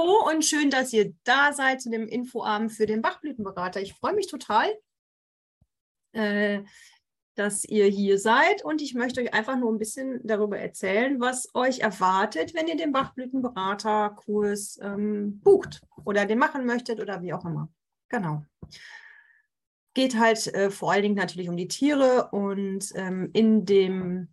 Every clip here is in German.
Hallo und schön, dass ihr da seid zu dem Infoabend für den Bachblütenberater. Ich freue mich total, äh, dass ihr hier seid und ich möchte euch einfach nur ein bisschen darüber erzählen, was euch erwartet, wenn ihr den Bachblütenberaterkurs ähm, bucht oder den machen möchtet oder wie auch immer. Genau. Geht halt äh, vor allen Dingen natürlich um die Tiere und ähm, in dem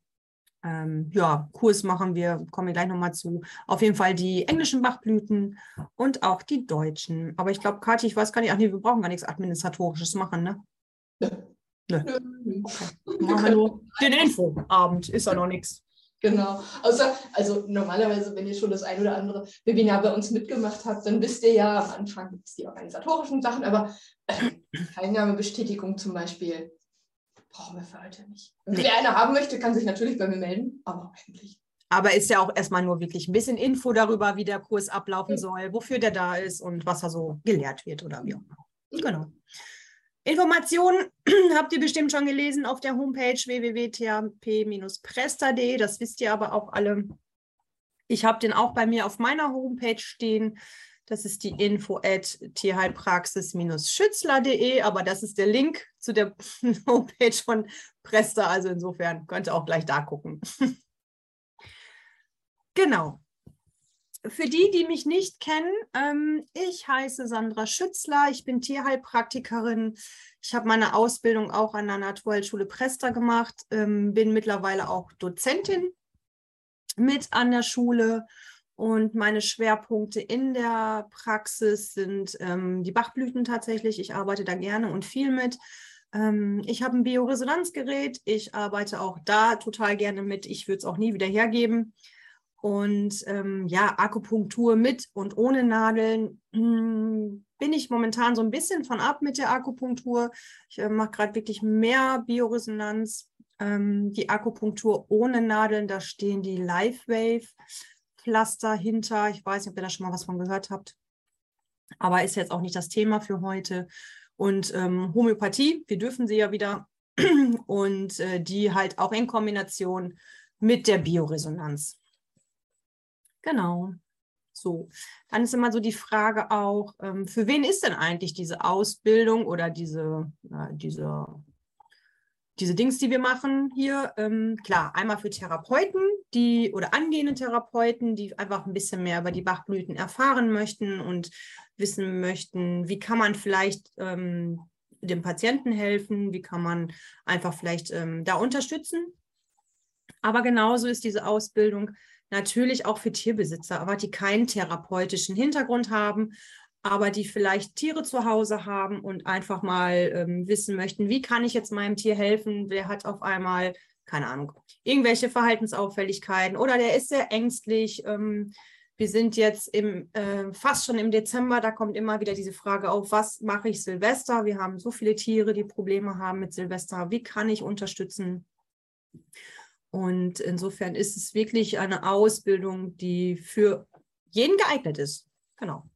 ähm, ja, Kurs machen wir, kommen wir gleich nochmal zu. Auf jeden Fall die englischen Bachblüten und auch die deutschen. Aber ich glaube, Kathi, ich weiß gar nicht, ach nee, wir brauchen gar nichts Administratorisches machen, ne? Nö. Nö. Okay. Machen wir nur den Infoabend, ist ja noch nichts. Genau. Außer, also normalerweise, wenn ihr schon das ein oder andere Webinar bei uns mitgemacht habt, dann wisst ihr ja, am Anfang gibt es die organisatorischen Sachen, aber äh, Teilnahmebestätigung zum Beispiel brauchen wir für heute nicht. Nee. Wer eine haben möchte, kann sich natürlich bei mir melden, aber eigentlich. Aber ist ja auch erstmal nur wirklich ein bisschen Info darüber, wie der Kurs ablaufen ja. soll, wofür der da ist und was da so gelehrt wird oder wie auch immer. Genau. Informationen habt ihr bestimmt schon gelesen auf der Homepage www.thp-presta.de. Das wisst ihr aber auch alle. Ich habe den auch bei mir auf meiner Homepage stehen. Das ist die info at tierheilpraxis-schützler.de, aber das ist der Link zu der Homepage von Presta. Also insofern könnt ihr auch gleich da gucken. genau. Für die, die mich nicht kennen, ähm, ich heiße Sandra Schützler, ich bin Tierheilpraktikerin. Ich habe meine Ausbildung auch an der Naturheilschule Presta gemacht, ähm, bin mittlerweile auch Dozentin mit an der Schule und meine Schwerpunkte in der Praxis sind ähm, die Bachblüten tatsächlich. Ich arbeite da gerne und viel mit. Ähm, ich habe ein Bioresonanzgerät. Ich arbeite auch da total gerne mit. Ich würde es auch nie wieder hergeben. Und ähm, ja, Akupunktur mit und ohne Nadeln hm, bin ich momentan so ein bisschen von ab mit der Akupunktur. Ich äh, mache gerade wirklich mehr Bioresonanz. Ähm, die Akupunktur ohne Nadeln, da stehen die Live Wave. Pflaster hinter. Ich weiß nicht, ob ihr da schon mal was von gehört habt. Aber ist jetzt auch nicht das Thema für heute. Und ähm, Homöopathie, wir dürfen sie ja wieder. Und äh, die halt auch in Kombination mit der Bioresonanz. Genau. So, dann ist immer so die Frage auch, ähm, für wen ist denn eigentlich diese Ausbildung oder diese, äh, diese diese Dings, die wir machen hier, ähm, klar, einmal für Therapeuten, die oder angehende Therapeuten, die einfach ein bisschen mehr über die Bachblüten erfahren möchten und wissen möchten, wie kann man vielleicht ähm, dem Patienten helfen, wie kann man einfach vielleicht ähm, da unterstützen. Aber genauso ist diese Ausbildung natürlich auch für Tierbesitzer, aber die keinen therapeutischen Hintergrund haben, aber die vielleicht Tiere zu Hause haben und einfach mal ähm, wissen möchten, wie kann ich jetzt meinem Tier helfen? Wer hat auf einmal, keine Ahnung, irgendwelche Verhaltensauffälligkeiten oder der ist sehr ängstlich. Ähm, wir sind jetzt im, äh, fast schon im Dezember, da kommt immer wieder diese Frage auf, was mache ich Silvester? Wir haben so viele Tiere, die Probleme haben mit Silvester. Wie kann ich unterstützen? Und insofern ist es wirklich eine Ausbildung, die für jeden geeignet ist. Genau.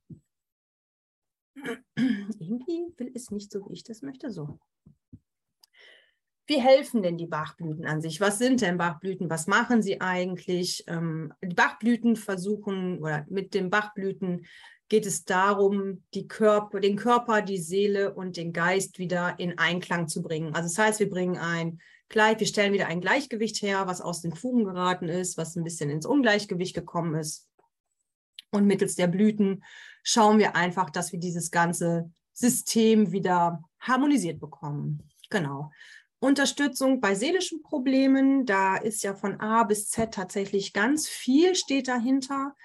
Irgendwie will es nicht so, wie ich das möchte. So. Wie helfen denn die Bachblüten an sich? Was sind denn Bachblüten? Was machen sie eigentlich? Ähm, die Bachblüten versuchen, oder mit den Bachblüten geht es darum, Körper, den Körper, die Seele und den Geist wieder in Einklang zu bringen. Also das heißt, wir bringen ein Gleich, wir stellen wieder ein Gleichgewicht her, was aus den Fugen geraten ist, was ein bisschen ins Ungleichgewicht gekommen ist. Und mittels der Blüten schauen wir einfach, dass wir dieses ganze System wieder harmonisiert bekommen. Genau. Unterstützung bei seelischen Problemen, da ist ja von A bis Z tatsächlich ganz viel steht dahinter.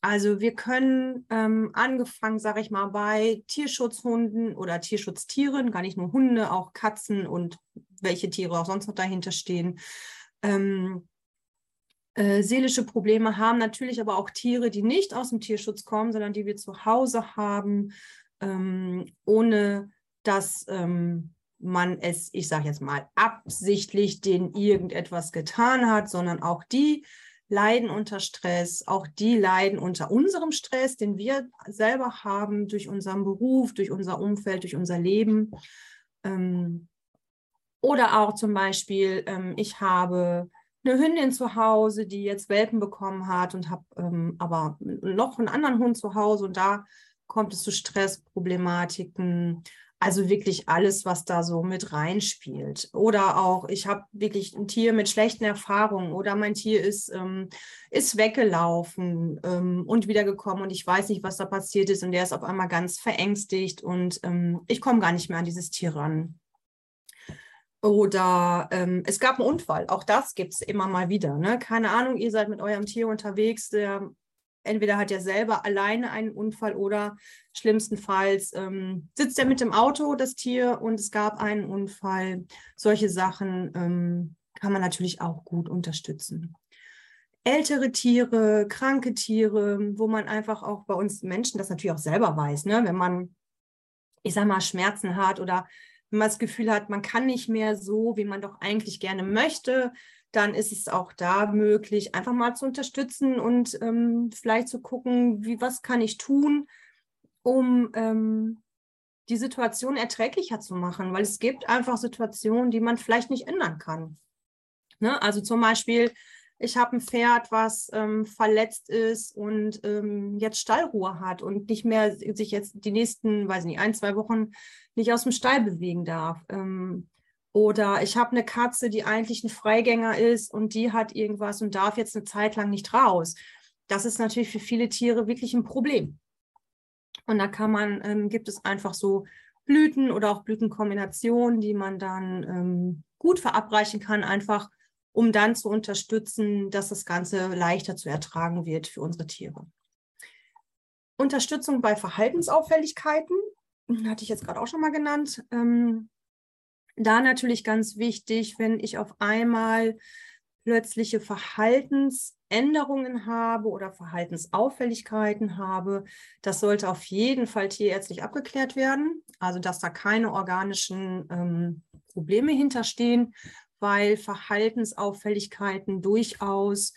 Also wir können ähm, angefangen, sage ich mal, bei Tierschutzhunden oder Tierschutztieren, gar nicht nur Hunde, auch Katzen und welche Tiere auch sonst noch dahinter stehen, ähm, äh, seelische Probleme haben, natürlich aber auch Tiere, die nicht aus dem Tierschutz kommen, sondern die wir zu Hause haben, ähm, ohne dass ähm, man es, ich sage jetzt mal, absichtlich denen irgendetwas getan hat, sondern auch die leiden unter Stress, auch die leiden unter unserem Stress, den wir selber haben durch unseren Beruf, durch unser Umfeld, durch unser Leben. Ähm, oder auch zum Beispiel, ähm, ich habe eine Hündin zu Hause, die jetzt Welpen bekommen hat und habe ähm, aber noch einen anderen Hund zu Hause und da kommt es zu Stressproblematiken. Also wirklich alles, was da so mit reinspielt. Oder auch, ich habe wirklich ein Tier mit schlechten Erfahrungen oder mein Tier ist, ähm, ist weggelaufen ähm, und wiedergekommen und ich weiß nicht, was da passiert ist und der ist auf einmal ganz verängstigt und ähm, ich komme gar nicht mehr an dieses Tier ran. Oder ähm, es gab einen Unfall, auch das gibt es immer mal wieder. Ne? Keine Ahnung, ihr seid mit eurem Tier unterwegs, der entweder hat er selber alleine einen Unfall oder schlimmstenfalls ähm, sitzt er mit dem Auto, das Tier, und es gab einen Unfall. Solche Sachen ähm, kann man natürlich auch gut unterstützen. Ältere Tiere, kranke Tiere, wo man einfach auch bei uns Menschen das natürlich auch selber weiß, ne? wenn man, ich sag mal, Schmerzen hat oder wenn man das Gefühl hat, man kann nicht mehr so, wie man doch eigentlich gerne möchte, dann ist es auch da möglich, einfach mal zu unterstützen und ähm, vielleicht zu gucken, wie, was kann ich tun, um ähm, die Situation erträglicher zu machen, weil es gibt einfach Situationen, die man vielleicht nicht ändern kann. Ne? Also zum Beispiel, ich habe ein Pferd, was ähm, verletzt ist und ähm, jetzt Stallruhe hat und nicht mehr sich jetzt die nächsten, weiß nicht, ein, zwei Wochen nicht aus dem Stall bewegen darf. Ähm, oder ich habe eine Katze, die eigentlich ein Freigänger ist und die hat irgendwas und darf jetzt eine Zeit lang nicht raus. Das ist natürlich für viele Tiere wirklich ein Problem. Und da kann man, ähm, gibt es einfach so Blüten oder auch Blütenkombinationen, die man dann ähm, gut verabreichen kann, einfach um dann zu unterstützen, dass das Ganze leichter zu ertragen wird für unsere Tiere. Unterstützung bei Verhaltensauffälligkeiten, hatte ich jetzt gerade auch schon mal genannt. Ähm, da natürlich ganz wichtig, wenn ich auf einmal plötzliche Verhaltensänderungen habe oder Verhaltensauffälligkeiten habe, das sollte auf jeden Fall tierärztlich abgeklärt werden. Also dass da keine organischen ähm, Probleme hinterstehen, weil Verhaltensauffälligkeiten durchaus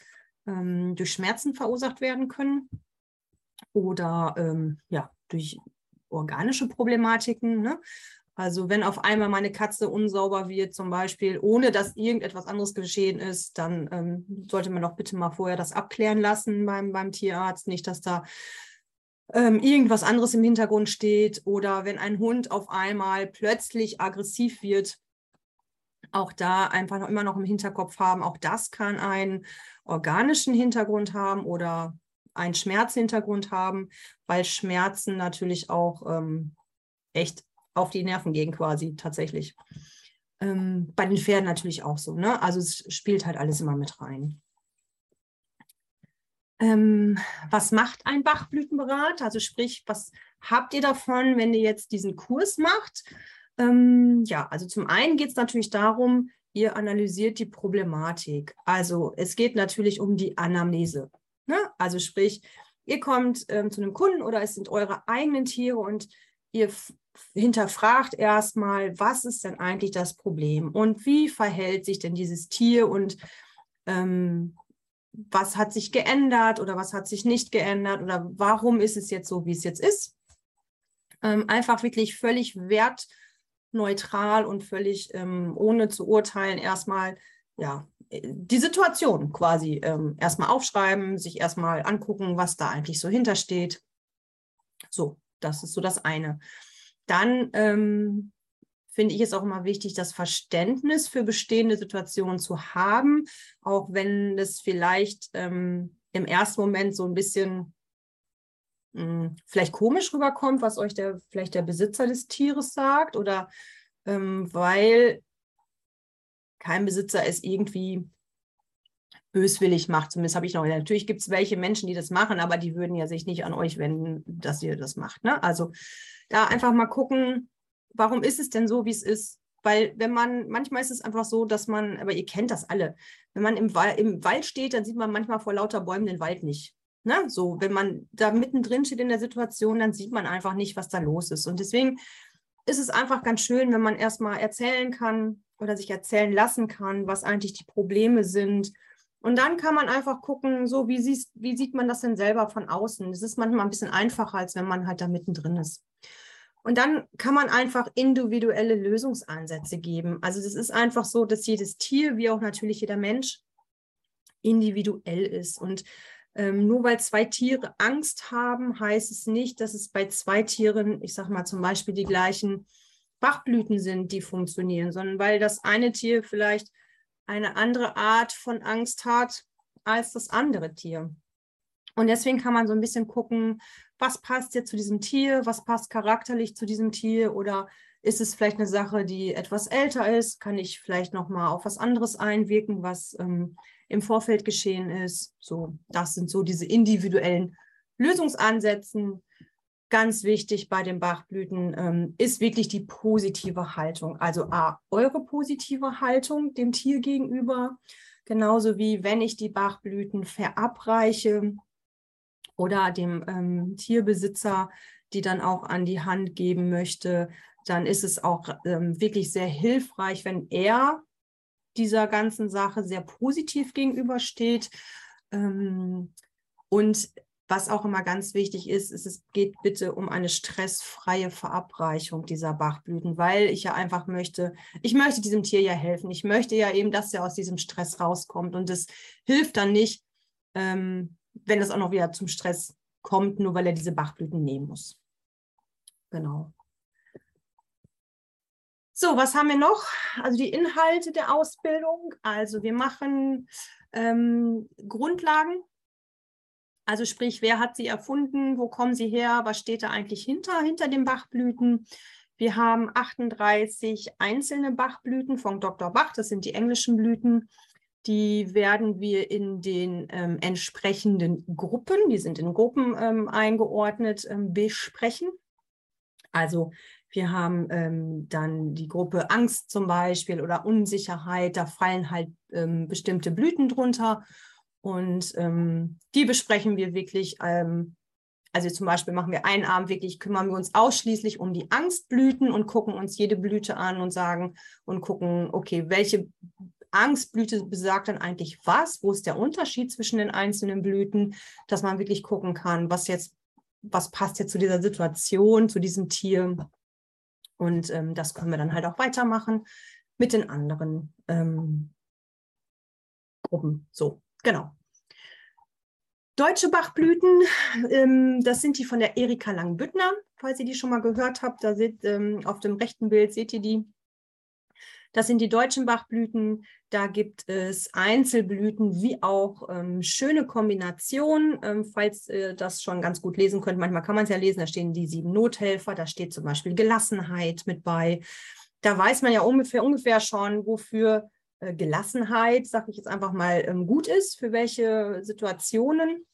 ähm, durch Schmerzen verursacht werden können oder ähm, ja, durch organische Problematiken. Ne? Also wenn auf einmal meine Katze unsauber wird, zum Beispiel, ohne dass irgendetwas anderes geschehen ist, dann ähm, sollte man doch bitte mal vorher das abklären lassen beim, beim Tierarzt. Nicht, dass da ähm, irgendwas anderes im Hintergrund steht oder wenn ein Hund auf einmal plötzlich aggressiv wird, auch da einfach noch immer noch im Hinterkopf haben, auch das kann einen organischen Hintergrund haben oder einen Schmerzhintergrund haben, weil Schmerzen natürlich auch ähm, echt auf die Nerven gehen quasi tatsächlich. Ähm, bei den Pferden natürlich auch so. Ne? Also es spielt halt alles immer mit rein. Ähm, was macht ein Bachblütenberat? Also sprich, was habt ihr davon, wenn ihr jetzt diesen Kurs macht? Ähm, ja, also zum einen geht es natürlich darum, ihr analysiert die Problematik. Also es geht natürlich um die Anamnese. Ne? Also sprich, ihr kommt ähm, zu einem Kunden oder es sind eure eigenen Tiere und ihr hinterfragt erstmal, was ist denn eigentlich das Problem und wie verhält sich denn dieses Tier und ähm, was hat sich geändert oder was hat sich nicht geändert oder warum ist es jetzt so, wie es jetzt ist. Ähm, einfach wirklich völlig wertneutral und völlig ähm, ohne zu urteilen erstmal ja, die Situation quasi ähm, erstmal aufschreiben, sich erstmal angucken, was da eigentlich so hintersteht. So, das ist so das eine. Dann ähm, finde ich es auch immer wichtig, das Verständnis für bestehende Situationen zu haben, auch wenn es vielleicht ähm, im ersten Moment so ein bisschen mh, hm, vielleicht komisch rüberkommt, was euch der vielleicht der Besitzer des Tieres sagt oder ähm, weil kein Besitzer es irgendwie böswillig macht. Zumindest habe ich noch. Natürlich gibt es welche Menschen, die das machen, aber die würden ja sich nicht an euch wenden, dass ihr das macht. Ne? Also da einfach mal gucken, warum ist es denn so, wie es ist? Weil wenn man, manchmal ist es einfach so, dass man, aber ihr kennt das alle, wenn man im, im Wald steht, dann sieht man manchmal vor lauter Bäumen den Wald nicht. Ne? So, wenn man da mittendrin steht in der Situation, dann sieht man einfach nicht, was da los ist. Und deswegen ist es einfach ganz schön, wenn man erstmal erzählen kann oder sich erzählen lassen kann, was eigentlich die Probleme sind. Und dann kann man einfach gucken, so wie, siehst, wie sieht man das denn selber von außen? Das ist manchmal ein bisschen einfacher, als wenn man halt da mittendrin ist. Und dann kann man einfach individuelle Lösungsansätze geben. Also das ist einfach so, dass jedes Tier, wie auch natürlich jeder Mensch, individuell ist. Und ähm, nur weil zwei Tiere Angst haben, heißt es nicht, dass es bei zwei Tieren, ich sage mal zum Beispiel die gleichen Bachblüten sind, die funktionieren, sondern weil das eine Tier vielleicht eine andere Art von Angst hat als das andere Tier. Und deswegen kann man so ein bisschen gucken, was passt jetzt zu diesem Tier, was passt charakterlich zu diesem Tier oder ist es vielleicht eine Sache, die etwas älter ist? Kann ich vielleicht noch mal auf was anderes einwirken, was ähm, im Vorfeld geschehen ist. So, das sind so diese individuellen Lösungsansätzen. Ganz wichtig bei den Bachblüten ähm, ist wirklich die positive Haltung. Also A, eure positive Haltung dem Tier gegenüber, genauso wie wenn ich die Bachblüten verabreiche oder dem ähm, Tierbesitzer, die dann auch an die Hand geben möchte, dann ist es auch ähm, wirklich sehr hilfreich, wenn er dieser ganzen Sache sehr positiv gegenübersteht. Ähm, und was auch immer ganz wichtig ist, ist, es geht bitte um eine stressfreie Verabreichung dieser Bachblüten, weil ich ja einfach möchte, ich möchte diesem Tier ja helfen. Ich möchte ja eben, dass er aus diesem Stress rauskommt. Und es hilft dann nicht, ähm, wenn es auch noch wieder zum Stress kommt, nur weil er diese Bachblüten nehmen muss. Genau. So, was haben wir noch? Also die Inhalte der Ausbildung. Also wir machen ähm, Grundlagen. Also sprich, wer hat sie erfunden? Wo kommen sie her? Was steht da eigentlich hinter, hinter den Bachblüten? Wir haben 38 einzelne Bachblüten von Dr. Bach. Das sind die englischen Blüten. Die werden wir in den ähm, entsprechenden Gruppen, die sind in Gruppen ähm, eingeordnet, ähm, besprechen. Also wir haben ähm, dann die Gruppe Angst zum Beispiel oder Unsicherheit. Da fallen halt ähm, bestimmte Blüten drunter. Und ähm, die besprechen wir wirklich. Ähm, also zum Beispiel machen wir einen Abend wirklich, kümmern wir uns ausschließlich um die Angstblüten und gucken uns jede Blüte an und sagen und gucken, okay, welche Angstblüte besagt dann eigentlich was? Wo ist der Unterschied zwischen den einzelnen Blüten? Dass man wirklich gucken kann, was jetzt, was passt jetzt zu dieser Situation, zu diesem Tier. Und ähm, das können wir dann halt auch weitermachen mit den anderen ähm, Gruppen. So, genau. Deutsche Bachblüten, ähm, das sind die von der Erika Langbüttner, falls ihr die schon mal gehört habt. Da seht ähm, auf dem rechten Bild seht ihr die. Das sind die deutschen Bachblüten. Da gibt es Einzelblüten wie auch ähm, schöne Kombinationen, ähm, falls ihr das schon ganz gut lesen könnt. Manchmal kann man es ja lesen, da stehen die sieben Nothelfer, da steht zum Beispiel Gelassenheit mit bei. Da weiß man ja ungefähr, ungefähr schon, wofür äh, Gelassenheit, sage ich jetzt einfach mal, ähm, gut ist, für welche Situationen.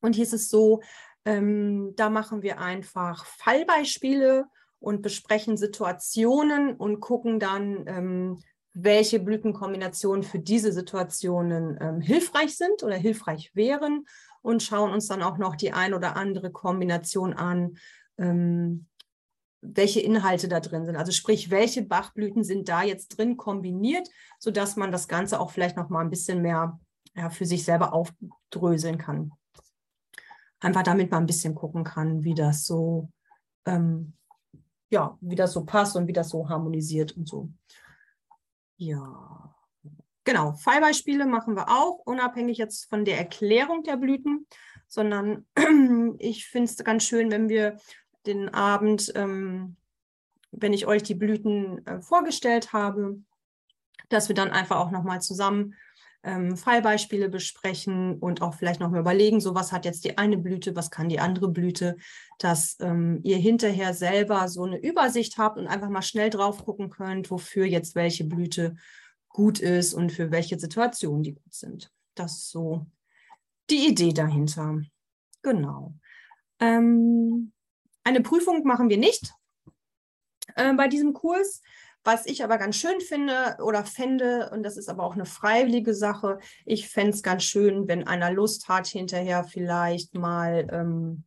Und hier ist es so, ähm, da machen wir einfach Fallbeispiele und besprechen Situationen und gucken dann, ähm, welche Blütenkombinationen für diese Situationen ähm, hilfreich sind oder hilfreich wären und schauen uns dann auch noch die ein oder andere Kombination an, ähm, welche Inhalte da drin sind. Also sprich, welche Bachblüten sind da jetzt drin kombiniert, sodass man das Ganze auch vielleicht noch mal ein bisschen mehr ja, für sich selber aufdröseln kann. Einfach damit man ein bisschen gucken kann, wie das so ähm, ja, wie das so passt und wie das so harmonisiert und so. Ja, genau. Fallbeispiele machen wir auch, unabhängig jetzt von der Erklärung der Blüten, sondern ich finde es ganz schön, wenn wir den Abend, ähm, wenn ich euch die Blüten äh, vorgestellt habe, dass wir dann einfach auch nochmal zusammen ähm, Fallbeispiele besprechen und auch vielleicht noch mal überlegen, so was hat jetzt die eine Blüte, was kann die andere Blüte, dass ähm, ihr hinterher selber so eine Übersicht habt und einfach mal schnell drauf gucken könnt, wofür jetzt welche Blüte gut ist und für welche Situationen die gut sind. Das ist so die Idee dahinter. Genau. Ähm, eine Prüfung machen wir nicht äh, bei diesem Kurs. Was ich aber ganz schön finde oder fände, und das ist aber auch eine freiwillige Sache, ich fände es ganz schön, wenn einer Lust hat, hinterher vielleicht mal ähm,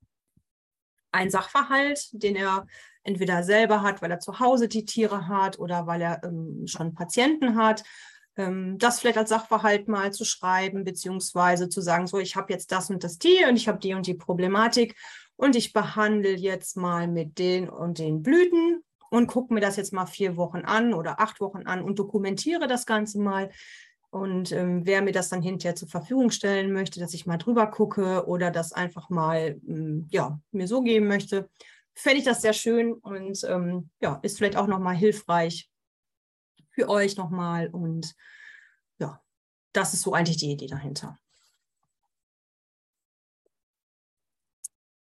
ein Sachverhalt, den er entweder selber hat, weil er zu Hause die Tiere hat oder weil er ähm, schon Patienten hat, ähm, das vielleicht als Sachverhalt mal zu schreiben, beziehungsweise zu sagen, so, ich habe jetzt das und das Tier und ich habe die und die Problematik und ich behandle jetzt mal mit den und den Blüten und gucke mir das jetzt mal vier Wochen an oder acht Wochen an und dokumentiere das Ganze mal. Und ähm, wer mir das dann hinterher zur Verfügung stellen möchte, dass ich mal drüber gucke oder das einfach mal ähm, ja, mir so geben möchte, fände ich das sehr schön und ähm, ja, ist vielleicht auch nochmal hilfreich für euch nochmal. Und ja, das ist so eigentlich die Idee dahinter.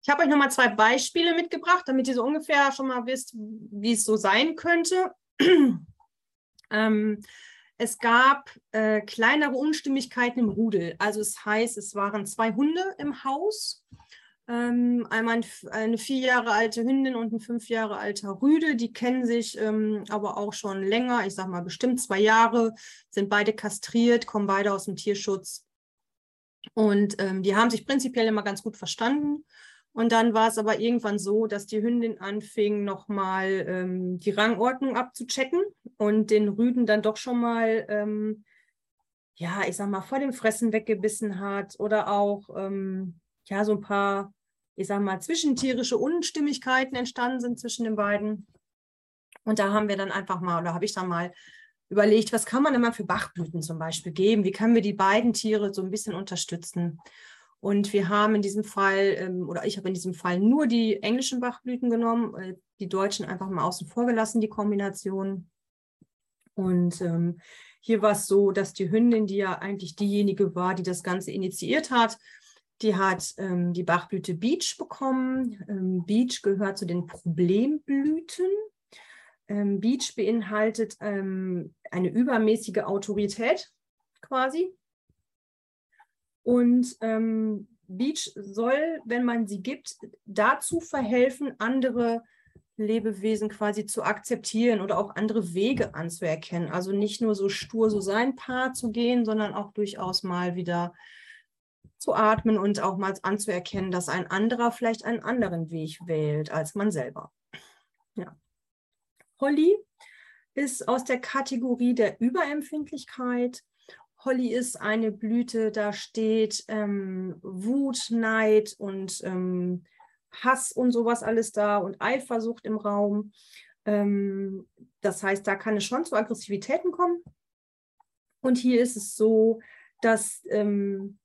Ich habe euch nochmal zwei Beispiele mitgebracht, damit ihr so ungefähr schon mal wisst, wie es so sein könnte. ähm, es gab äh, kleinere Unstimmigkeiten im Rudel. Also es heißt, es waren zwei Hunde im Haus. Ähm, einmal eine vier Jahre alte Hündin und ein fünf Jahre alter Rüde. Die kennen sich ähm, aber auch schon länger, ich sage mal bestimmt zwei Jahre, sind beide kastriert, kommen beide aus dem Tierschutz. Und ähm, die haben sich prinzipiell immer ganz gut verstanden. Und dann war es aber irgendwann so, dass die Hündin anfing, nochmal ähm, die Rangordnung abzuchecken und den Rüden dann doch schon mal, ähm, ja, ich sag mal, vor dem Fressen weggebissen hat oder auch, ähm, ja, so ein paar, ich sag mal, zwischentierische Unstimmigkeiten entstanden sind zwischen den beiden. Und da haben wir dann einfach mal, oder habe ich dann mal überlegt, was kann man immer für Bachblüten zum Beispiel geben? Wie können wir die beiden Tiere so ein bisschen unterstützen? Und wir haben in diesem Fall, ähm, oder ich habe in diesem Fall nur die englischen Bachblüten genommen, äh, die deutschen einfach mal außen vor gelassen, die Kombination. Und ähm, hier war es so, dass die Hündin, die ja eigentlich diejenige war, die das Ganze initiiert hat, die hat ähm, die Bachblüte Beach bekommen. Ähm, Beach gehört zu den Problemblüten. Ähm, Beach beinhaltet ähm, eine übermäßige Autorität quasi. Und ähm, Beach soll, wenn man sie gibt, dazu verhelfen, andere Lebewesen quasi zu akzeptieren oder auch andere Wege anzuerkennen. Also nicht nur so stur so sein Paar zu gehen, sondern auch durchaus mal wieder zu atmen und auch mal anzuerkennen, dass ein anderer vielleicht einen anderen Weg wählt als man selber. Ja. Holly ist aus der Kategorie der Überempfindlichkeit. Holly ist eine Blüte, da steht ähm, Wut, Neid und ähm, Hass und sowas alles da und Eifersucht im Raum. Ähm, das heißt, da kann es schon zu Aggressivitäten kommen. Und hier ist es so, dass ähm,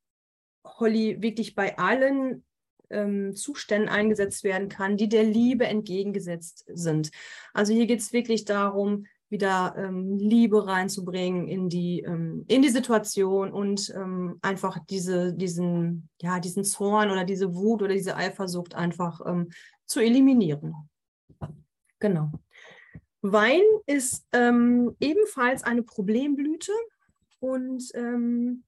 Holly wirklich bei allen ähm, Zuständen eingesetzt werden kann, die der Liebe entgegengesetzt sind. Also hier geht es wirklich darum, wieder ähm, Liebe reinzubringen in die, ähm, in die Situation und ähm, einfach diese, diesen, ja, diesen Zorn oder diese Wut oder diese Eifersucht einfach ähm, zu eliminieren. Genau. Wein ist ähm, ebenfalls eine Problemblüte und ähm,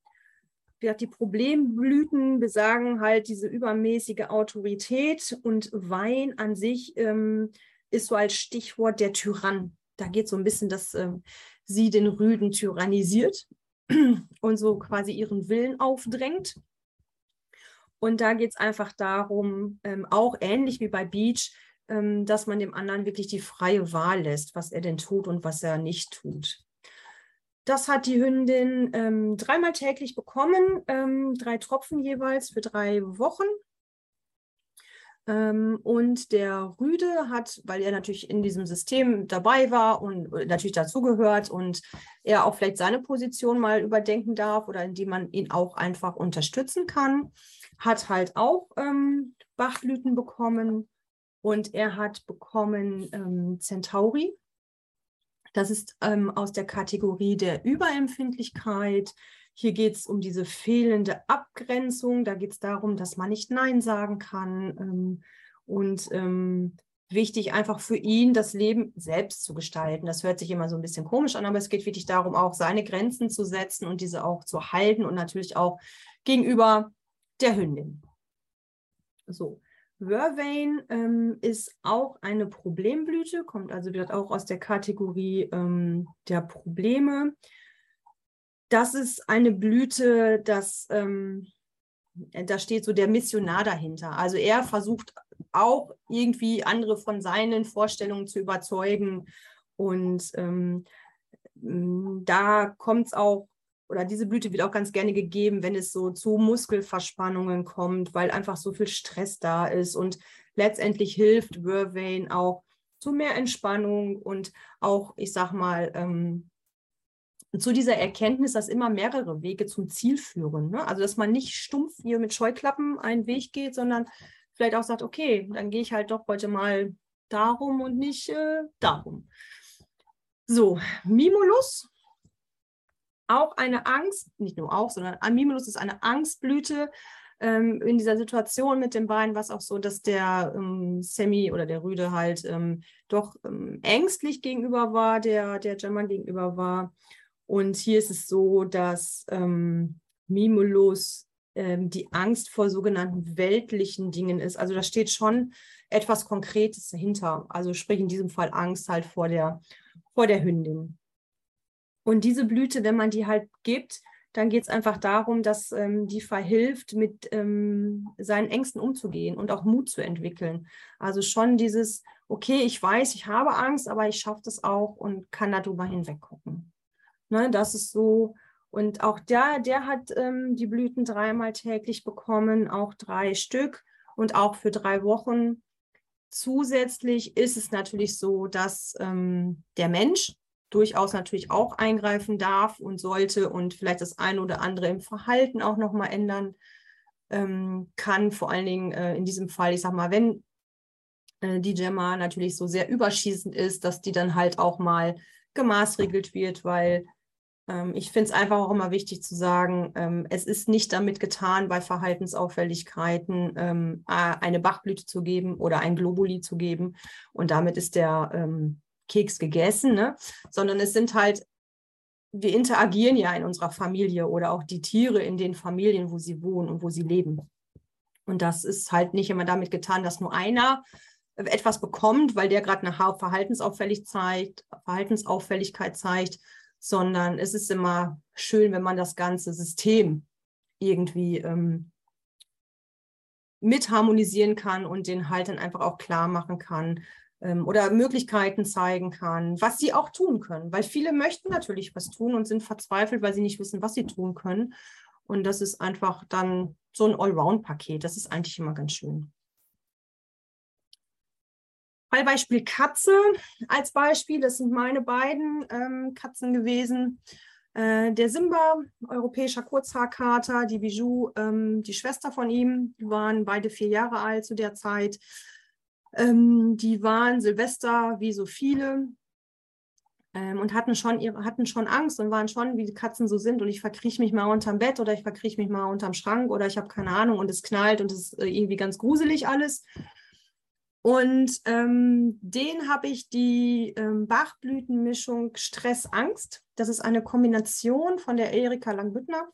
die Problemblüten besagen halt diese übermäßige Autorität und Wein an sich ist so als Stichwort der Tyrann da geht so ein bisschen, dass äh, sie den Rüden tyrannisiert und so quasi ihren Willen aufdrängt. Und da geht es einfach darum, ähm, auch ähnlich wie bei Beach, ähm, dass man dem anderen wirklich die freie Wahl lässt, was er denn tut und was er nicht tut. Das hat die Hündin ähm, dreimal täglich bekommen, ähm, drei Tropfen jeweils für drei Wochen. Ähm, und der Rüde hat, weil er natürlich in diesem System dabei war und äh, natürlich dazugehört und er auch vielleicht seine Position mal überdenken darf oder indem man ihn auch einfach unterstützen kann, hat halt auch ähm, Bachblüten bekommen und er hat bekommen ähm, Centauri. Das ist ähm, aus der Kategorie der Überempfindlichkeit. Hier geht es um diese fehlende Abgrenzung. Da geht es darum, dass man nicht Nein sagen kann. Ähm, und ähm, wichtig einfach für ihn, das Leben selbst zu gestalten. Das hört sich immer so ein bisschen komisch an, aber es geht wirklich darum, auch seine Grenzen zu setzen und diese auch zu halten und natürlich auch gegenüber der Hündin. So. Vervain ähm, ist auch eine Problemblüte, kommt also wieder auch aus der Kategorie ähm, der Probleme das ist eine Blüte, das, ähm, da steht so der Missionar dahinter. Also er versucht auch irgendwie andere von seinen Vorstellungen zu überzeugen. Und ähm, da kommt es auch, oder diese Blüte wird auch ganz gerne gegeben, wenn es so zu Muskelverspannungen kommt, weil einfach so viel Stress da ist. Und letztendlich hilft Vervain auch zu mehr Entspannung und auch, ich sag mal, ähm, zu dieser Erkenntnis, dass immer mehrere Wege zum Ziel führen. Ne? Also dass man nicht stumpf hier mit Scheuklappen einen Weg geht, sondern vielleicht auch sagt, okay, dann gehe ich halt doch heute mal darum und nicht äh, darum. So, Mimulus, auch eine Angst, nicht nur auch, sondern Mimulus ist eine Angstblüte ähm, in dieser Situation mit dem Bein, was auch so, dass der ähm, Semi oder der Rüde halt ähm, doch ähm, ängstlich gegenüber war, der, der German gegenüber war. Und hier ist es so, dass ähm, Mimulus ähm, die Angst vor sogenannten weltlichen Dingen ist. Also da steht schon etwas Konkretes dahinter. Also sprich in diesem Fall Angst halt vor der, vor der Hündin. Und diese Blüte, wenn man die halt gibt, dann geht es einfach darum, dass ähm, die verhilft, mit ähm, seinen Ängsten umzugehen und auch Mut zu entwickeln. Also schon dieses, okay, ich weiß, ich habe Angst, aber ich schaffe das auch und kann darüber hinweggucken. Ne, das ist so. Und auch der, der hat ähm, die Blüten dreimal täglich bekommen, auch drei Stück und auch für drei Wochen. Zusätzlich ist es natürlich so, dass ähm, der Mensch durchaus natürlich auch eingreifen darf und sollte und vielleicht das eine oder andere im Verhalten auch nochmal ändern ähm, kann. Vor allen Dingen äh, in diesem Fall, ich sag mal, wenn äh, die Gemma natürlich so sehr überschießend ist, dass die dann halt auch mal gemaßregelt wird, weil ich finde es einfach auch immer wichtig zu sagen, ähm, es ist nicht damit getan, bei Verhaltensauffälligkeiten ähm, eine Bachblüte zu geben oder ein Globuli zu geben. Und damit ist der ähm, Keks gegessen, ne? sondern es sind halt, wir interagieren ja in unserer Familie oder auch die Tiere in den Familien, wo sie wohnen und wo sie leben. Und das ist halt nicht immer damit getan, dass nur einer etwas bekommt, weil der gerade eine Verhaltensauffällig zeigt, Verhaltensauffälligkeit zeigt, sondern es ist immer schön, wenn man das ganze System irgendwie ähm, mit harmonisieren kann und den halt dann einfach auch klar machen kann, ähm, oder Möglichkeiten zeigen kann, was sie auch tun können. Weil viele möchten natürlich was tun und sind verzweifelt, weil sie nicht wissen, was sie tun können. Und das ist einfach dann so ein Allround-Paket. Das ist eigentlich immer ganz schön. Fallbeispiel Katze als Beispiel. Das sind meine beiden ähm, Katzen gewesen. Äh, der Simba, europäischer Kurzhaarkater, die Bijou, ähm, die Schwester von ihm, die waren beide vier Jahre alt zu der Zeit. Ähm, die waren Silvester wie so viele ähm, und hatten schon, ihre, hatten schon Angst und waren schon, wie die Katzen so sind. Und ich verkrieche mich mal unterm Bett oder ich verkrieche mich mal unterm Schrank oder ich habe keine Ahnung und es knallt und es ist äh, irgendwie ganz gruselig alles. Und ähm, den habe ich die ähm, Bachblütenmischung Stress-Angst. Das ist eine Kombination von der Erika Langbüttner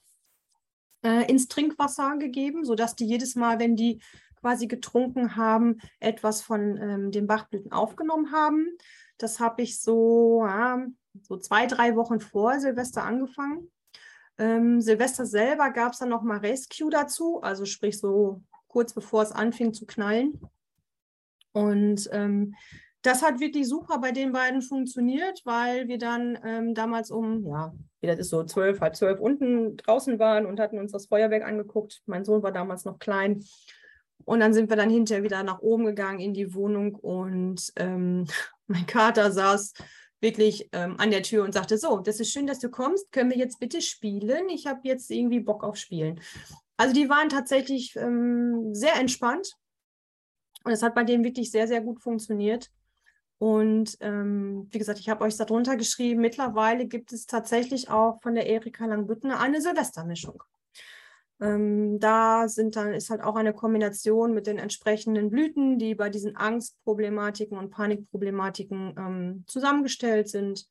äh, ins Trinkwasser gegeben, sodass die jedes Mal, wenn die quasi getrunken haben, etwas von ähm, den Bachblüten aufgenommen haben. Das habe ich so, ja, so zwei, drei Wochen vor Silvester angefangen. Ähm, Silvester selber gab es dann noch mal Rescue dazu, also sprich so kurz bevor es anfing zu knallen. Und ähm, das hat wirklich super bei den beiden funktioniert, weil wir dann ähm, damals um, ja, das ist so zwölf, halb zwölf unten draußen waren und hatten uns das Feuerwerk angeguckt. Mein Sohn war damals noch klein und dann sind wir dann hinterher wieder nach oben gegangen in die Wohnung und ähm, mein Kater saß wirklich ähm, an der Tür und sagte, so, das ist schön, dass du kommst, können wir jetzt bitte spielen? Ich habe jetzt irgendwie Bock auf Spielen. Also die waren tatsächlich ähm, sehr entspannt und es hat bei denen wirklich sehr, sehr gut funktioniert. Und ähm, wie gesagt, ich habe euch darunter geschrieben, mittlerweile gibt es tatsächlich auch von der Erika Langbüttner eine Silvestermischung. Ähm, da sind dann, ist halt auch eine Kombination mit den entsprechenden Blüten, die bei diesen Angstproblematiken und Panikproblematiken ähm, zusammengestellt sind.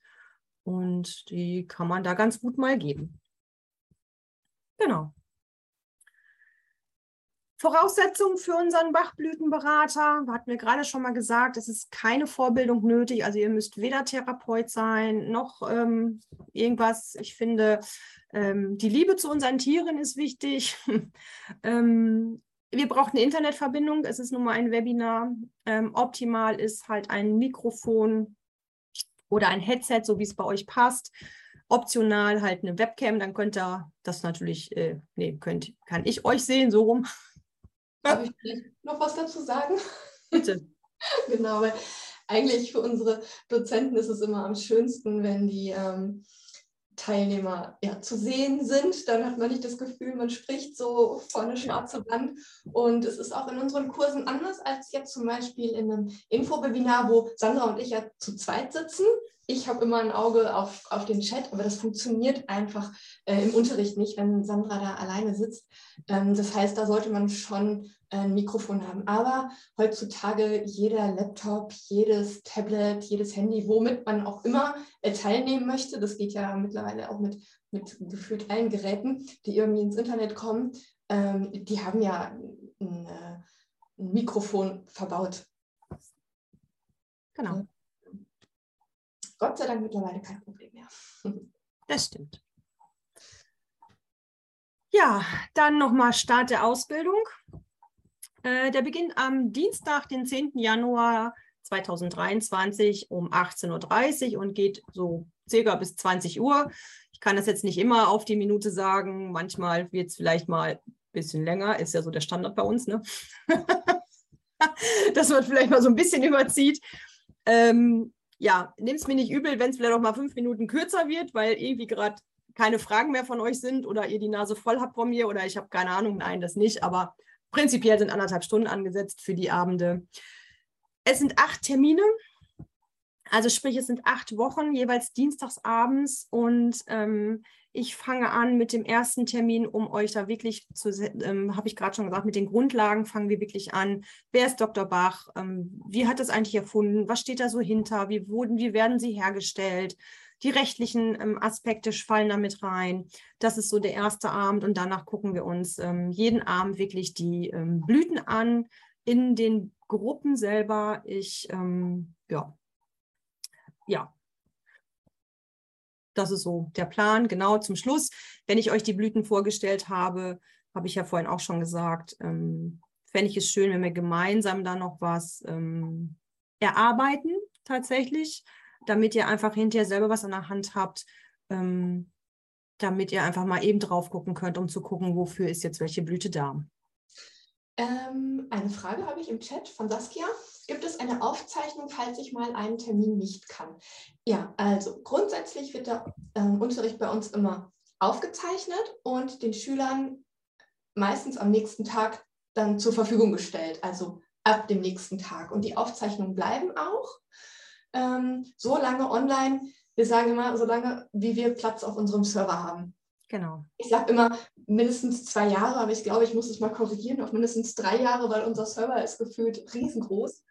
Und die kann man da ganz gut mal geben. Genau. Voraussetzungen für unseren Bachblütenberater, hatten wir gerade schon mal gesagt, es ist keine Vorbildung nötig. Also ihr müsst weder Therapeut sein, noch ähm, irgendwas. Ich finde, ähm, die Liebe zu unseren Tieren ist wichtig. ähm, wir brauchen eine Internetverbindung. Es ist nun mal ein Webinar. Ähm, optimal ist halt ein Mikrofon oder ein Headset, so wie es bei euch passt. Optional halt eine Webcam, dann könnt ihr das natürlich, äh, nee, könnt, kann ich euch sehen, so rum. Darf ich noch was dazu sagen? Bitte. genau, weil eigentlich für unsere Dozenten ist es immer am schönsten, wenn die ähm, Teilnehmer ja, zu sehen sind. Dann hat man nicht das Gefühl, man spricht so vor eine schwarze Wand. Und es ist auch in unseren Kursen anders als jetzt zum Beispiel in einem Infowebinar, wo Sandra und ich ja zu zweit sitzen. Ich habe immer ein Auge auf, auf den Chat, aber das funktioniert einfach äh, im Unterricht nicht, wenn Sandra da alleine sitzt. Ähm, das heißt, da sollte man schon ein Mikrofon haben. Aber heutzutage jeder Laptop, jedes Tablet, jedes Handy, womit man auch immer äh, teilnehmen möchte, das geht ja mittlerweile auch mit, mit gefühlt allen Geräten, die irgendwie ins Internet kommen, ähm, die haben ja ein, äh, ein Mikrofon verbaut. Genau. Gott sei Dank mittlerweile kein Problem mehr. Das stimmt. Ja, dann nochmal Start der Ausbildung. Äh, der beginnt am Dienstag, den 10. Januar 2023 um 18.30 Uhr und geht so circa bis 20 Uhr. Ich kann das jetzt nicht immer auf die Minute sagen. Manchmal wird es vielleicht mal ein bisschen länger. Ist ja so der Standard bei uns, ne? Dass man vielleicht mal so ein bisschen überzieht. Ähm, ja, nehmt es mir nicht übel, wenn es vielleicht auch mal fünf Minuten kürzer wird, weil irgendwie gerade keine Fragen mehr von euch sind oder ihr die Nase voll habt von mir oder ich habe keine Ahnung. Nein, das nicht. Aber Prinzipiell sind anderthalb Stunden angesetzt für die Abende. Es sind acht Termine, also sprich, es sind acht Wochen, jeweils dienstagsabends. Und ähm, ich fange an mit dem ersten Termin, um euch da wirklich zu, ähm, habe ich gerade schon gesagt, mit den Grundlagen fangen wir wirklich an. Wer ist Dr. Bach? Ähm, wie hat das eigentlich erfunden? Was steht da so hinter? Wie wurden, wie werden sie hergestellt? Die rechtlichen ähm, Aspekte fallen damit rein. Das ist so der erste Abend und danach gucken wir uns ähm, jeden Abend wirklich die ähm, Blüten an in den Gruppen selber. Ich, ähm, ja, ja, das ist so der Plan. Genau zum Schluss, wenn ich euch die Blüten vorgestellt habe, habe ich ja vorhin auch schon gesagt, ähm, fände ich es schön, wenn wir gemeinsam da noch was ähm, erarbeiten, tatsächlich damit ihr einfach hinterher selber was an der Hand habt, ähm, damit ihr einfach mal eben drauf gucken könnt, um zu gucken, wofür ist jetzt welche Blüte da. Ähm, eine Frage habe ich im Chat von Saskia. Gibt es eine Aufzeichnung, falls ich mal einen Termin nicht kann? Ja, also grundsätzlich wird der ähm, Unterricht bei uns immer aufgezeichnet und den Schülern meistens am nächsten Tag dann zur Verfügung gestellt, also ab dem nächsten Tag. Und die Aufzeichnungen bleiben auch ähm, so lange online, wir sagen immer, so lange, wie wir Platz auf unserem Server haben. Genau. Ich sage immer mindestens zwei Jahre, aber ich glaube, ich muss es mal korrigieren auf mindestens drei Jahre, weil unser Server ist gefühlt riesengroß.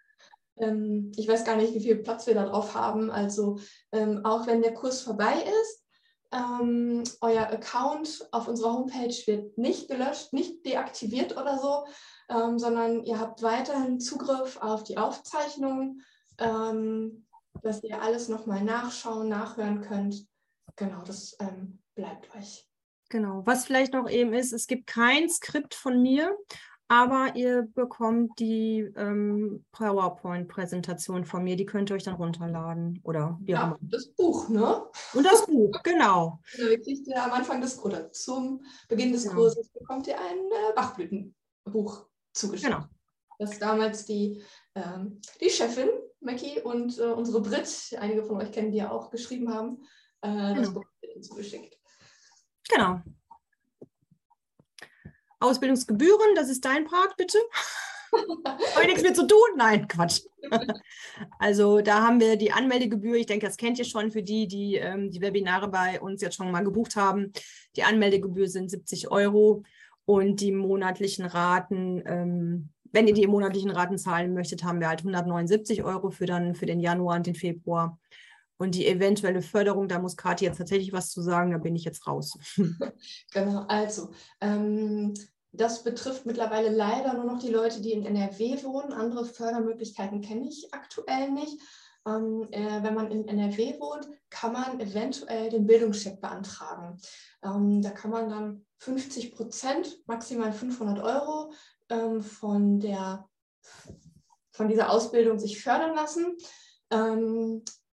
Ähm, ich weiß gar nicht, wie viel Platz wir da drauf haben. Also ähm, auch wenn der Kurs vorbei ist, ähm, euer Account auf unserer Homepage wird nicht gelöscht, nicht deaktiviert oder so, ähm, sondern ihr habt weiterhin Zugriff auf die Aufzeichnungen. Ähm, dass ihr alles nochmal nachschauen, nachhören könnt. Genau, das ähm, bleibt euch. Genau, was vielleicht noch eben ist, es gibt kein Skript von mir, aber ihr bekommt die ähm, PowerPoint-Präsentation von mir, die könnt ihr euch dann runterladen. Oder wie ja, das Buch, ne? Und das Buch, genau. Ja, wirklich der, am Anfang des oder zum Beginn des genau. Kurses bekommt ihr ein äh, Bachblütenbuch zugeschickt. Genau. Das damals die, ähm, die Chefin Mackie und äh, unsere Brit, einige von euch kennen die ja auch, geschrieben haben, äh, das genau. Buch zugeschickt. Genau. Ausbildungsgebühren, das ist dein Part, bitte. Habe ich nichts mehr zu tun? Nein, Quatsch. Also da haben wir die Anmeldegebühr. Ich denke, das kennt ihr schon für die, die ähm, die Webinare bei uns jetzt schon mal gebucht haben. Die Anmeldegebühr sind 70 Euro und die monatlichen Raten ähm, wenn ihr die monatlichen Raten zahlen möchtet, haben wir halt 179 Euro für dann für den Januar und den Februar. Und die eventuelle Förderung, da muss Kathi jetzt tatsächlich was zu sagen, da bin ich jetzt raus. Genau, also ähm, das betrifft mittlerweile leider nur noch die Leute, die in NRW wohnen. Andere Fördermöglichkeiten kenne ich aktuell nicht. Ähm, äh, wenn man in NRW wohnt, kann man eventuell den Bildungscheck beantragen. Ähm, da kann man dann 50 Prozent, maximal 500 Euro ähm, von, der, von dieser Ausbildung sich fördern lassen.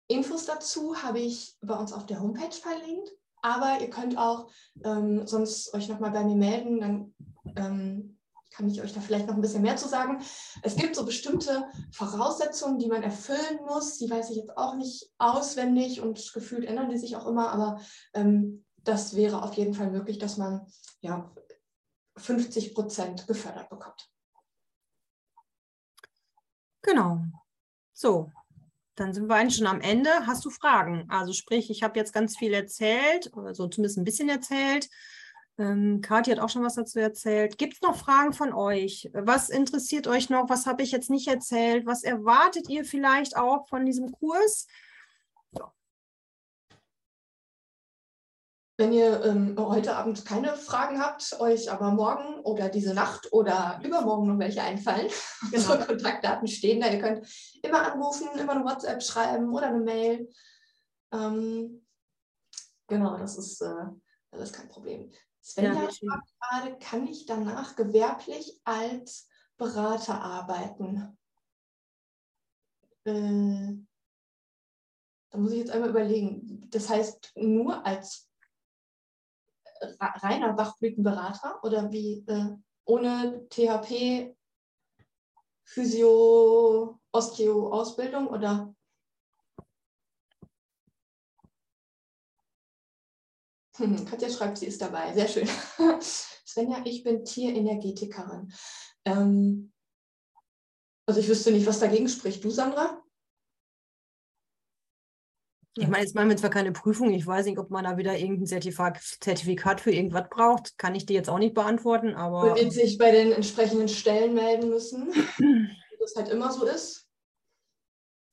Infos dazu habe ich bei uns auf der Homepage verlinkt, aber ihr könnt auch ähm, sonst euch nochmal bei mir melden, dann ähm, kann ich euch da vielleicht noch ein bisschen mehr zu sagen. Es gibt so bestimmte Voraussetzungen, die man erfüllen muss. Die weiß ich jetzt auch nicht auswendig und gefühlt ändern die sich auch immer, aber ähm, das wäre auf jeden Fall möglich, dass man ja 50 Prozent gefördert bekommt. Genau. So, dann sind wir eigentlich schon am Ende. Hast du Fragen? Also sprich, ich habe jetzt ganz viel erzählt, also zumindest ein bisschen erzählt. Ähm, Kathi hat auch schon was dazu erzählt. Gibt es noch Fragen von euch? Was interessiert euch noch? Was habe ich jetzt nicht erzählt? Was erwartet ihr vielleicht auch von diesem Kurs? Wenn ihr ähm, heute Abend keine Fragen habt, euch aber morgen oder diese Nacht oder übermorgen noch welche einfallen, genau. unsere Kontaktdaten stehen da. Ihr könnt immer anrufen, immer eine WhatsApp schreiben oder eine Mail. Ähm, genau, das ist äh, alles kein Problem. Svenja ja, fragt gerade, kann ich danach gewerblich als Berater arbeiten? Äh, da muss ich jetzt einmal überlegen. Das heißt, nur als reiner Bachblütenberater oder wie äh, ohne THP, Physio, Osteo-Ausbildung oder? Hm, Katja schreibt, sie ist dabei. Sehr schön. Svenja, ich bin Tierenergetikerin. Ähm, also ich wüsste nicht, was dagegen spricht. Du, Sandra? Ich meine, jetzt machen wir zwar keine Prüfung, ich weiß nicht, ob man da wieder irgendein Zertifikat, für irgendwas braucht. Kann ich dir jetzt auch nicht beantworten, aber. Man wird sich bei den entsprechenden Stellen melden müssen, wie das halt immer so ist.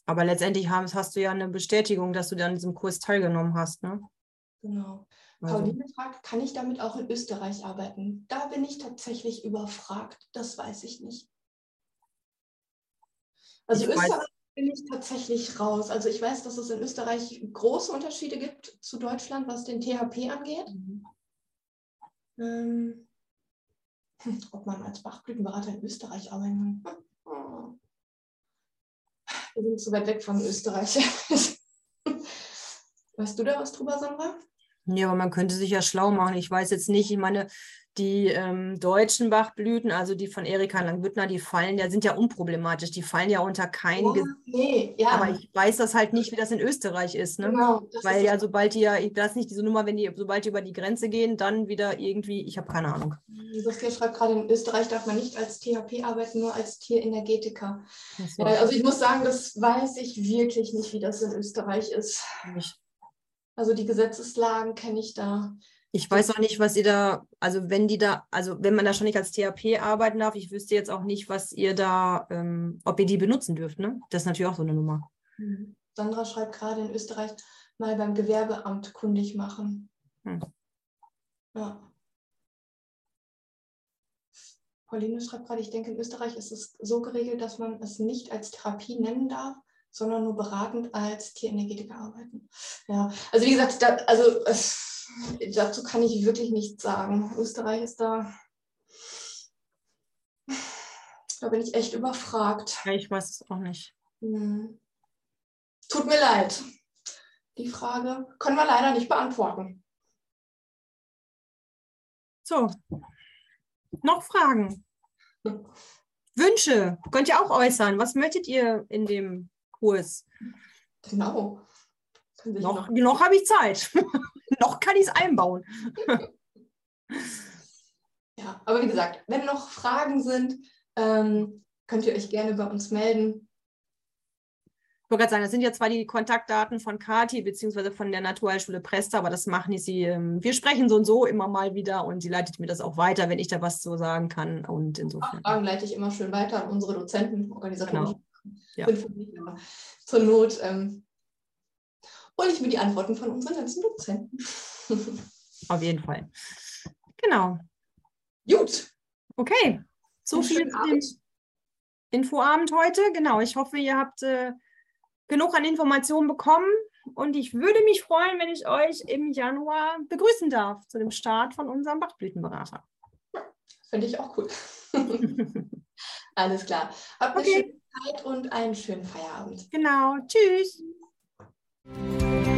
Aber letztendlich hast du ja eine Bestätigung, dass du dann an diesem Kurs teilgenommen hast, ne? Genau. Also. Pauline fragt, kann ich damit auch in Österreich arbeiten? Da bin ich tatsächlich überfragt. Das weiß ich nicht. Also ich Österreich bin ich tatsächlich raus. Also ich weiß, dass es in Österreich große Unterschiede gibt zu Deutschland, was den THP angeht. Mhm. Ähm, ob man als Bachblütenberater in Österreich arbeiten kann. Oh. Wir sind zu weit weg von Österreich. weißt du da was drüber, Sandra? Ja, aber man könnte sich ja schlau machen. Ich weiß jetzt nicht, ich meine, die ähm, deutschen Bachblüten, also die von Erika Langbüttner, die fallen ja, sind ja unproblematisch. Die fallen ja unter kein oh, nee, ja. Aber ich weiß das halt nicht, wie das in Österreich ist. Ne? Genau, Weil ja, sobald die ja, das ist nicht diese Nummer, wenn die, sobald die über die Grenze gehen, dann wieder irgendwie, ich habe keine Ahnung. Saskia schreibt gerade, in Österreich darf man nicht als THP arbeiten, nur als Tierenergetiker. So. Also ich muss sagen, das weiß ich wirklich nicht, wie das in Österreich ist. Nicht. Also die Gesetzeslagen kenne ich da ich weiß auch nicht, was ihr da, also wenn die da, also wenn man da schon nicht als THP arbeiten darf, ich wüsste jetzt auch nicht, was ihr da, ähm, ob ihr die benutzen dürft, ne? Das ist natürlich auch so eine Nummer. Mhm. Sandra schreibt gerade in Österreich mal beim Gewerbeamt kundig machen. Hm. Ja. Pauline schreibt gerade, ich denke, in Österreich ist es so geregelt, dass man es nicht als Therapie nennen darf, sondern nur beratend als Tierenergetiker arbeiten. Ja, also wie gesagt, da, also es dazu kann ich wirklich nichts sagen. Österreich ist da, da bin ich echt überfragt. Ja, ich weiß es auch nicht. Hm. Tut mir leid. Die Frage können wir leider nicht beantworten. So, noch Fragen? Wünsche könnt ihr auch äußern. Was möchtet ihr in dem Kurs? Genau. Noch, noch habe ich Zeit. noch kann ich es einbauen. ja, aber wie gesagt, wenn noch Fragen sind, ähm, könnt ihr euch gerne bei uns melden. Ich wollte gerade sagen, das sind ja zwar die Kontaktdaten von Kati beziehungsweise von der Naturheilschule Presta, aber das machen sie. Ähm, wir sprechen so und so immer mal wieder und sie leitet mir das auch weiter, wenn ich da was so sagen kann. Und insofern. Auch Fragen leite ich immer schön weiter an unsere Dozenten, Organisatoren. Genau. Ja. Zur Not ähm, hole ich mir die Antworten von unseren ganzen Dozenten. Auf jeden Fall. Genau. Gut. Okay. So Einen viel zu dem Infoabend heute. Genau. Ich hoffe, ihr habt äh, genug an Informationen bekommen. Und ich würde mich freuen, wenn ich euch im Januar begrüßen darf zu dem Start von unserem Bachblütenberater. Finde ich auch cool. Alles klar. Habt eine okay. schöne Zeit und einen schönen Feierabend. Genau. Tschüss. Música